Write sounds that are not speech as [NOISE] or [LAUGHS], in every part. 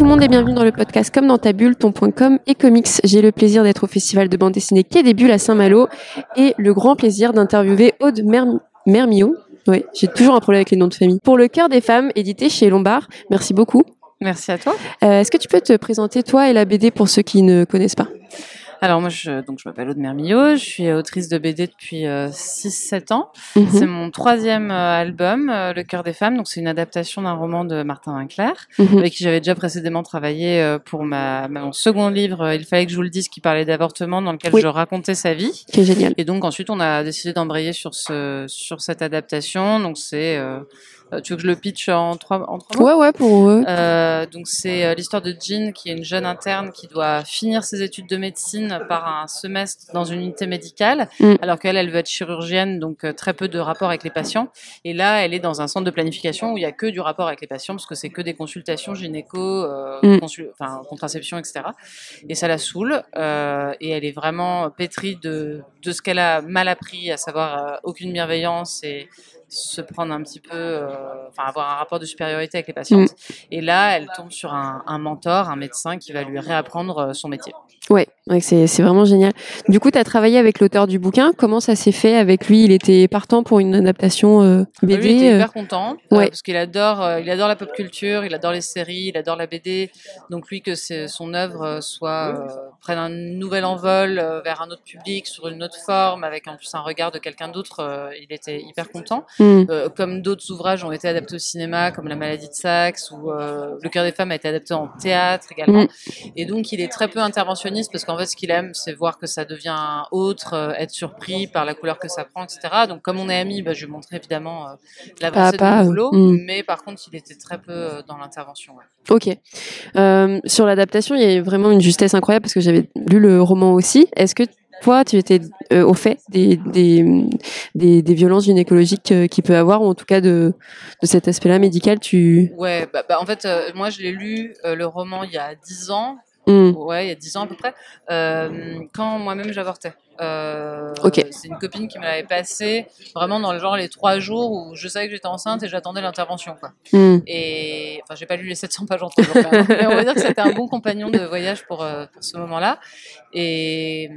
Tout le monde et bienvenue dans le podcast Comme dans ta bulle, ton.com et comics. J'ai le plaisir d'être au festival de bande dessinée Quai des Bulles à Saint-Malo et le grand plaisir d'interviewer Aude Mermio. Oui, j'ai toujours un problème avec les noms de famille. Pour le cœur des femmes, édité chez Lombard. Merci beaucoup. Merci à toi. Euh, Est-ce que tu peux te présenter toi et la BD pour ceux qui ne connaissent pas? Alors moi, je, donc je m'appelle Aude Mermillot, je suis autrice de BD depuis 6-7 ans. Mhm. C'est mon troisième euh, album, euh, Le cœur des femmes. Donc c'est une adaptation d'un roman de Martin Winkler, Mhm. avec qui j'avais déjà précédemment travaillé euh, pour ma, ma- mon second livre, euh, Il fallait que je vous le dise, qui parlait d'avortement, dans lequel Oui. je racontais sa vie. Qui est génial. Et donc ensuite, on a décidé d'embrayer sur ce sur cette adaptation. Donc c'est, euh, euh, tu veux que je le pitch en trois en trois mots? Ouais, ouais, pour eux. Euh, donc c'est euh, l'histoire de Jean, qui est une jeune interne qui doit finir ses études de médecine par un semestre dans une unité médicale, Mm. alors qu'elle, elle veut être chirurgienne, donc euh, très peu de rapport avec les patients. Et là, elle est dans un centre de planification où il y a que du rapport avec les patients, parce que c'est que des consultations gynéco, euh, Mm. consul- enfin contraception, etc. Et ça la saoule. euh, et elle est vraiment pétrie de de ce qu'elle a mal appris, à savoir euh, aucune bienveillance et se prendre un petit peu, euh, enfin avoir un rapport de supériorité avec les patientes. Et là, elle tombe sur un, un mentor, un médecin qui va lui réapprendre euh, son métier. Ouais, ouais c'est c'est vraiment génial. Du coup, tu as travaillé avec l'auteur du bouquin. Comment ça s'est fait avec lui? Il était partant pour une adaptation euh, Lui, BD il était euh, hyper content euh, parce qu'il adore, euh, il adore la pop culture, il adore les séries, il adore la BD. Donc lui, que c'est- son œuvre soit prenne un nouvel envol vers un autre public, sur une autre forme, avec en plus un regard de quelqu'un d'autre, il était hyper content. hmm. Comme d'autres ouvrages ont été adaptés au cinéma, comme La maladie de Saxe ou Le cœur des femmes a été adapté en théâtre également. Mm. Et donc il est très peu interventionniste parce qu'en fait ce qu'il aime c'est voir que ça devient autre, euh, être surpris par la couleur que ça prend, etc. Donc comme on est amis, bah, je lui montrais évidemment euh, l'avancée pas, mon boulot, mm. mais par contre il était très peu euh, dans l'intervention. ouais. Ok. Euh, sur l'adaptation, il y a vraiment une justesse incroyable parce que j'avais lu le roman aussi. Est-ce que toi, tu étais euh, au fait des, des, des, des violences gynécologiques euh, qu'il peut avoir, ou en tout cas de, de cet aspect-là médical tu... Ouais, bah, bah, en fait euh, moi je l'ai lu euh, le roman il y a 10 ans, Hmm. ouais, il y a 10 ans à peu près, euh, quand moi-même j'avortais. Euh. C'est une copine qui me l'avait passé vraiment dans le genre les trois jours où je savais que j'étais enceinte et j'attendais l'intervention. quoi. Hmm. Et enfin, j'ai pas lu les 700 pages en trois jours, même. mais on va dire que c'était un bon compagnon de voyage pour, euh, pour ce moment-là. Et,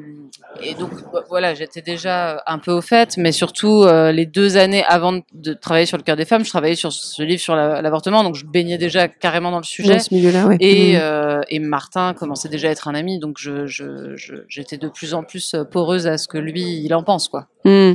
et donc voilà, j'étais déjà un peu au fait, mais surtout euh, les deux années avant de travailler sur le cœur des femmes, je travaillais sur ce livre sur la- l'avortement, donc je baignais déjà carrément dans le sujet. Dans ce milieu-là, ouais. Et, Hmm. euh, et Martin commençait déjà à être un ami, donc je, je, je- j'étais de plus en plus à ce que lui, il en pense, quoi. Hmm.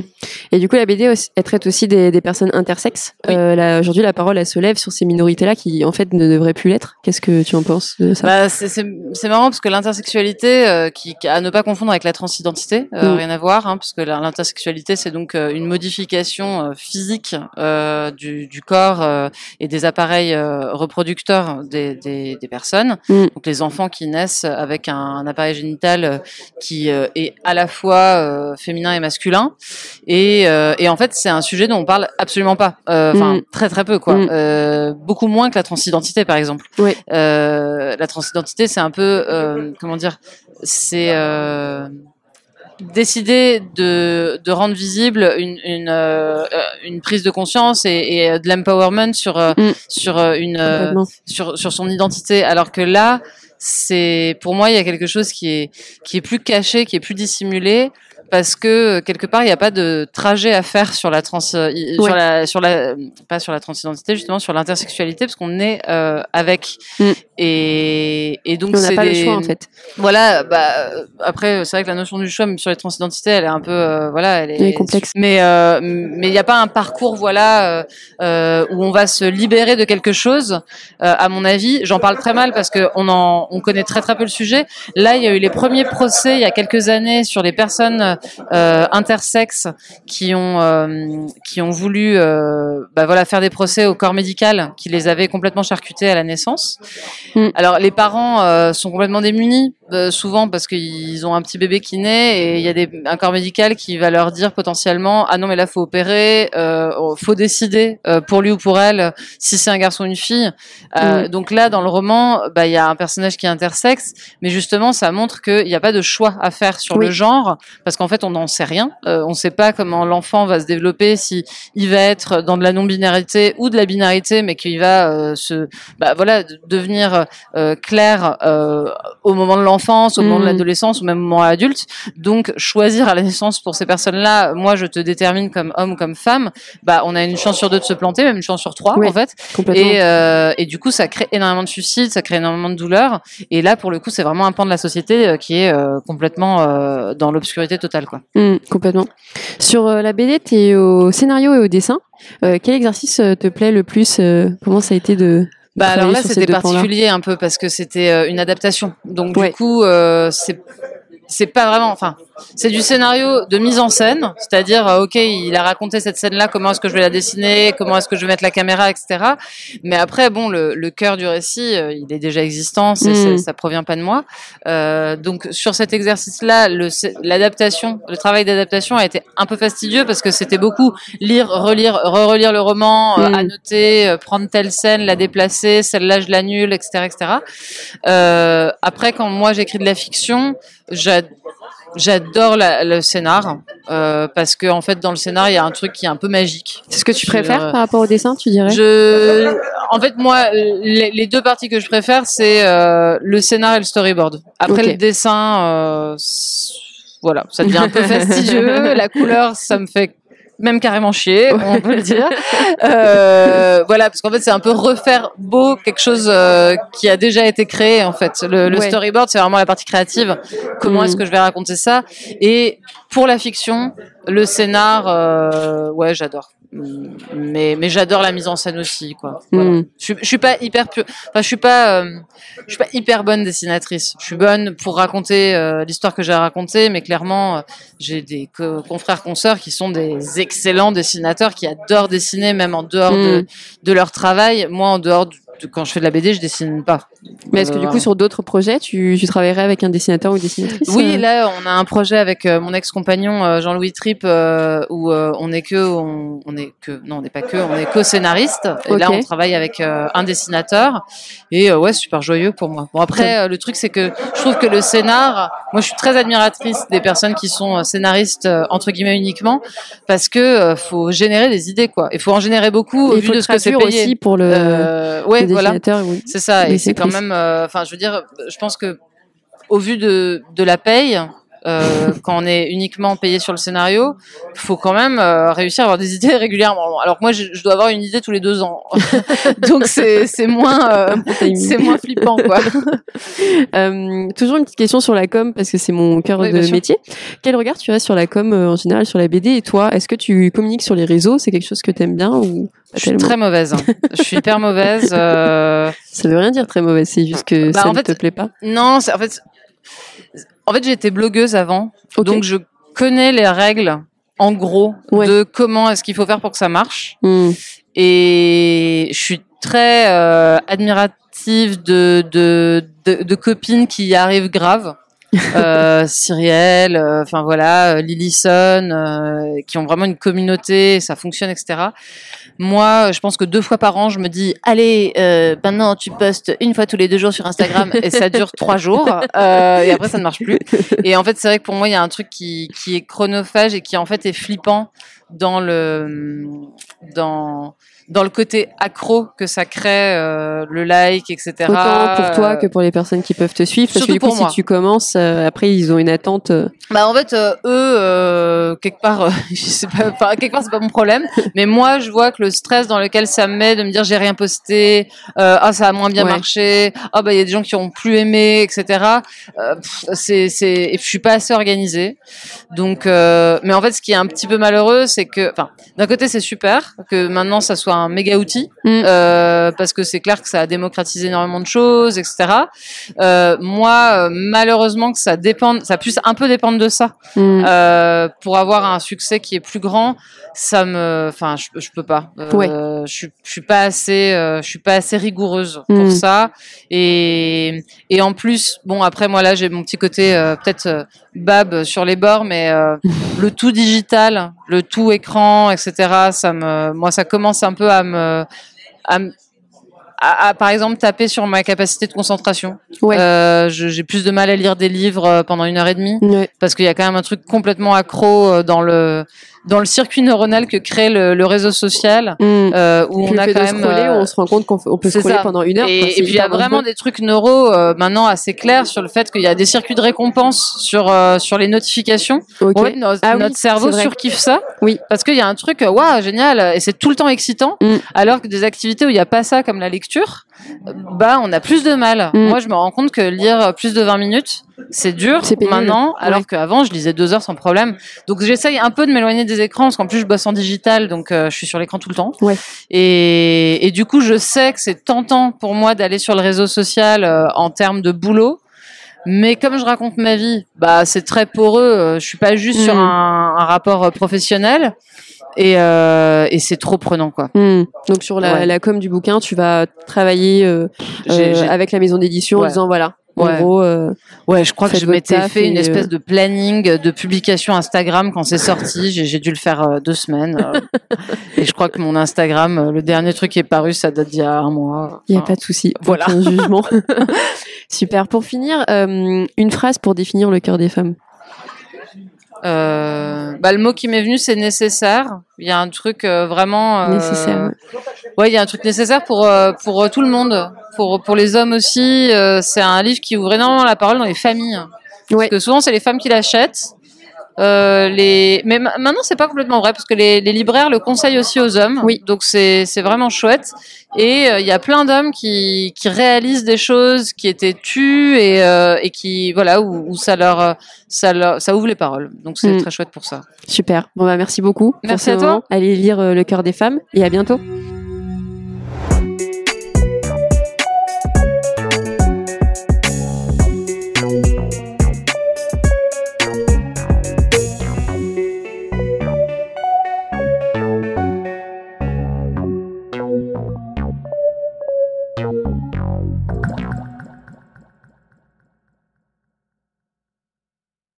Et du coup, la BD, elle traite aussi des, des personnes intersexes. Oui. Euh, Aujourd'hui, la parole, elle se lève sur ces minorités-là qui, en fait, ne devraient plus l'être. Qu'est-ce que tu en penses de ça? Bah, c'est, marrant parce que l'intersexualité, euh, qui, à ne pas confondre avec la transidentité, euh, Mm. rien à voir, hein, parce que l'intersexualité, c'est donc euh, une modification physique du, du corps et des appareils reproducteurs des, des, des personnes. Mm. Donc les enfants qui naissent avec un, un appareil génital qui est à la fois féminin et masculin. Et, euh, et en fait, c'est un sujet dont on parle absolument pas. Euh, Enfin, Mm. très très peu, quoi. Mm. Euh, beaucoup moins que la transidentité, par exemple. La transidentité, c'est un peu, comment dire, c'est décider de, de rendre visible une, une, euh, une prise de conscience et, et de l'empowerment sur, euh, Mm. sur euh, une, sur son identité. Alors que là, c'est pour moi, il y a quelque chose qui est, qui est plus caché, qui est plus dissimulé. Parce que euh, quelque part, il n'y a pas de trajet à faire sur la trans, euh, sur la, sur la, pas sur la transidentité, justement sur l'intersexualité, parce qu'on est euh, avec. Mm. Et, et donc On n'a pas des, le choix, en fait. voilà, bah euh, après c'est vrai que la notion du choix même sur les transidentités, elle est un peu euh, voilà, elle est, Elle est complexe. Mais euh, mais il n'y a pas un parcours voilà où on va se libérer de quelque chose. Euh, à mon avis, j'en parle très mal parce que on en on connaît très très peu le sujet. Là, il y a eu les premiers procès il y a quelques années sur les personnes euh, intersexes qui ont euh, qui ont voulu euh, bah voilà faire des procès au corps médical qui les avait complètement charcutés à la naissance. Mm. Alors les parents sont complètement démunis euh, souvent parce qu'ils ont un petit bébé qui naît et il y a des, un corps médical qui va leur dire potentiellement ah non mais là faut opérer, euh, faut décider euh, pour lui ou pour elle si c'est un garçon ou une fille. Euh, Donc là dans le roman, bah il y a un personnage qui est intersexe, mais justement ça montre qu'il n'y a pas de choix à faire sur Oui. le genre parce qu'en fait on n'en sait rien, on ne sait pas comment l'enfant va se développer, si il va être dans de la non-binarité ou de la binarité, mais qu'il va se bah voilà de- devenir clair au moment de l'enfance, au moment de Mhm. l'adolescence, ou même au moment adulte. Donc choisir à la naissance pour ces personnes-là, moi je te détermine comme homme ou comme femme, bah on a une chance sur deux de se planter, même une chance sur trois Oui, en fait. Et, euh, et du coup ça crée énormément de suicides, ça crée énormément de douleurs. Et là pour le coup c'est vraiment un pan de la société euh, qui est euh, complètement euh, dans l'obscurité totale quoi. Mm, complètement. Sur la BD, tu es au scénario et au dessin. Quel exercice te plaît le plus Comment ça a été de. Bah alors là c'était particulier un peu parce que c'était euh, une adaptation. Donc Ouais. du coup euh, c'est c'est pas vraiment enfin c'est du scénario de mise en scène, c'est-à-dire euh, OK, il a raconté cette scène là, comment est-ce que je vais la dessiner, comment est-ce que je vais mettre la caméra etc. Mais après bon le, le cœur du récit, euh, il est déjà existant, Mm. c'est- ça provient pas de moi. Euh, donc sur cet exercice là, le scé- l'adaptation, le travail d'adaptation a été un peu fastidieux parce que c'était beaucoup lire, relire, re-relire le roman, euh, Mm. annoter, euh, prendre telle scène, la déplacer, celle-là je l'annule, etc., etc. Après, quand moi j'écris de la fiction, j'a- j'adore le scénar euh, parce que en fait dans le scénar il y a un truc qui est un peu magique. C'est ce que tu Je- préfères par rapport au dessin, tu dirais? Je, en fait, moi, les, les deux parties que je préfère, c'est euh, le scénar et le storyboard. Après, le dessin, euh, voilà, ça devient un peu [LAUGHS] fastidieux. La couleur, ça me fait même carrément chier, on peut le dire. Euh, voilà, parce qu'en fait, c'est un peu refaire beau quelque chose euh, qui a déjà été créé. En fait, le, le Ouais. storyboard, c'est vraiment la partie créative. Comment Mm. est-ce que je vais raconter ça? Et pour la fiction, le scénar, euh, ouais, j'adore. Mais, mais j'adore la mise en scène aussi, quoi. Voilà. Mm. Je, suis- je suis pas hyper, pu- enfin, je suis pas, euh, je suis pas hyper bonne dessinatrice. Je suis bonne pour raconter euh, l'histoire que j'ai à raconter, mais clairement, euh, j'ai des co- confrères consoeurs qui sont des excellents dessinateurs, qui adorent dessiner, même en dehors de, Mm. de leur travail. Moi, en dehors de, de- quand je fais de la BD, je dessine pas. Mais est-ce que du Euh, coup, sur d'autres projets, tu, tu travaillerais avec un dessinateur ou une dessinatrice Oui, euh là, on a un projet avec euh, mon ex-compagnon Jean-Louis Tripp où on est que, on, on est que, non, on n'est pas que, on est co-scénariste. Et là, on travaille avec un dessinateur. Et ouais, super joyeux pour moi. Bon après, le truc c'est que je trouve que le scénar, moi, je suis très admiratrice des personnes qui sont scénaristes entre guillemets uniquement parce que faut générer des idées quoi. Il faut en générer beaucoup Et au vu de ce que c'est payé. aussi pour le, Euh, ouais, voilà. oui. C'est ça, et c'est quand même. euh, Enfin, je veux dire, je pense que au vu de de la paye, euh, quand on est uniquement payé sur le scénario, faut quand même euh, réussir à avoir des [LAUGHS] idées régulièrement. Alors que moi, je, je dois avoir une idée tous les deux ans, [LAUGHS] donc c'est moins euh, [LAUGHS] c'est moins flippant quoi. Toujours une petite question sur la com parce que c'est mon cœur Oui, de métier. Quel regard tu as sur la com en général sur la BD et toi Est-ce que tu communiques sur les réseaux? C'est quelque chose que tu aimes bien ou Je suis très mauvaise. hein. Je suis hyper mauvaise. Ça veut rien dire très mauvais, c'est juste que Bah, ça en ne fait, te plaît pas. Non, en fait, en fait, j'étais blogueuse avant, donc je connais les règles en gros Ouais. de comment est-ce qu'il faut faire pour que ça marche. Hmm. Et je suis très euh, admirative de, de, de, de copines qui y arrivent grave. Euh, Cyrielle, euh, enfin voilà, euh, Lillison, euh, qui ont vraiment une communauté, ça fonctionne, etc. Moi, je pense que deux fois par an, je me dis, allez, maintenant tu postes une fois tous les deux jours sur Instagram [LAUGHS] et ça dure trois jours et après ça ne marche plus. Et en fait, c'est vrai que pour moi, il y a un truc qui, qui est chronophage et qui en fait est flippant dans le dans dans le côté accro que ça crée, euh, le like, etc. Autant pour toi que pour les personnes qui peuvent te suivre. Parce que du coup, pour si moi. tu commences, après, ils ont une attente. euh, Bah en fait euh, eux euh, quelque part euh, [LAUGHS] je sais pas enfin, quelque part c'est pas mon problème mais moi je vois que le stress dans lequel ça me met de me dire j'ai rien posté euh, ah ça a moins bien Ouais. marché ah bah il y a des gens qui ont plus aimé etc euh, c'est c'est et je suis pas assez organisée donc euh, mais en fait ce qui est un petit peu malheureux c'est que enfin d'un côté c'est super que maintenant ça soit un méga outil Mm. euh, parce que c'est clair que ça a démocratisé énormément de choses, etc. Euh, moi, euh, que ça dépend, ça puisse un peu dépendre de ça Mm. euh, pour avoir un succès qui est plus grand. Ça me, enfin, je, je peux pas. Euh, Ouais. Je suis, je suis pas assez, euh, je suis pas assez rigoureuse pour Mm. ça. Et et en plus, bon, après moi là, j'ai mon petit côté peut-être bab sur les bords, mais [LAUGHS] le tout digital, le tout écran, etc. Ça me, moi, ça commence un peu à me, à, me- à- à, par exemple taper sur ma capacité de concentration. Ouais. Euh, j'ai plus de mal à lire des livres euh, pendant une heure et demie Ouais. parce qu'il y a quand même un truc complètement accro euh, dans le dans le circuit neuronal que crée le, le réseau social Mm. euh, où Puis on a quand même scroller, euh, on se rend compte qu'on peut scroller ça. pendant une heure. et, quoi. et C'est puis il y a vraiment des trucs neuro euh, maintenant assez clairs sur le fait qu'il y a des circuits de récompense sur euh, sur les notifications. Ok. En fait, no- Ah oui, notre cerveau surkiffe ça. Oui. Parce qu'il y a un truc, waouh, génial, et c'est tout le temps excitant. Mm. Alors que des activités où il n'y a pas ça, comme la lecture, bah, on a plus de mal. Mm. Moi, je me rends compte que lire plus de 20 minutes, c'est dur maintenant, alors Ouais. qu'avant, je lisais deux heures sans problème. Donc, j'essaye un peu de m'éloigner des écrans, parce qu'en plus, je bosse en digital, donc euh, je suis sur l'écran tout le temps. Ouais. Et, et du coup, je sais que c'est tentant pour moi d'aller sur le réseau social euh, en termes de boulot. Mais comme je raconte ma vie, bah c'est très poreux. euh, Je suis pas juste sur Mm. un, un rapport professionnel et, euh, et c'est trop prenant quoi. Mm. Donc sur la, Ouais. la com du bouquin, tu vas travailler euh, J'ai- euh, j'ai- avec la maison d'édition en disant voilà, en Ouais. gros, euh, Ouais, je crois que je m'étais fait une espèce de planning de publication Instagram quand c'est sorti. J'ai j'ai dû le faire euh, deux semaines. euh, [LAUGHS] et je crois que mon Instagram, euh, le dernier truc qui est paru, ça date d'il y a un mois. il n'y a Enfin, pas de souci, voilà. aucun jugement. [LAUGHS] Super. Pour finir, euh, une phrase pour définir le cœur des femmes. Euh, bah, le mot qui m'est venu, c'est nécessaire. Il y a un truc euh, vraiment euh, Nécessaire. Ouais, il y a un truc nécessaire pour euh, pour euh, tout le monde, pour pour les hommes aussi. c'est un livre qui ouvre énormément la parole dans les familles. Ouais. Parce que souvent c'est les femmes qui l'achètent. Euh, les... Mais ma- maintenant c'est pas complètement vrai parce que les, les libraires le conseillent aussi aux hommes. Oui. Donc c'est vraiment chouette. Et euh, il y a plein d'hommes qui qui réalisent des choses qui étaient tues et euh, et qui voilà où, où ça leur euh, ça leur ça ouvre les paroles. Donc c'est Mm. très chouette pour ça. Super. Bon bah merci beaucoup. Merci à toi. Allez lire euh, le cœur des femmes et à bientôt.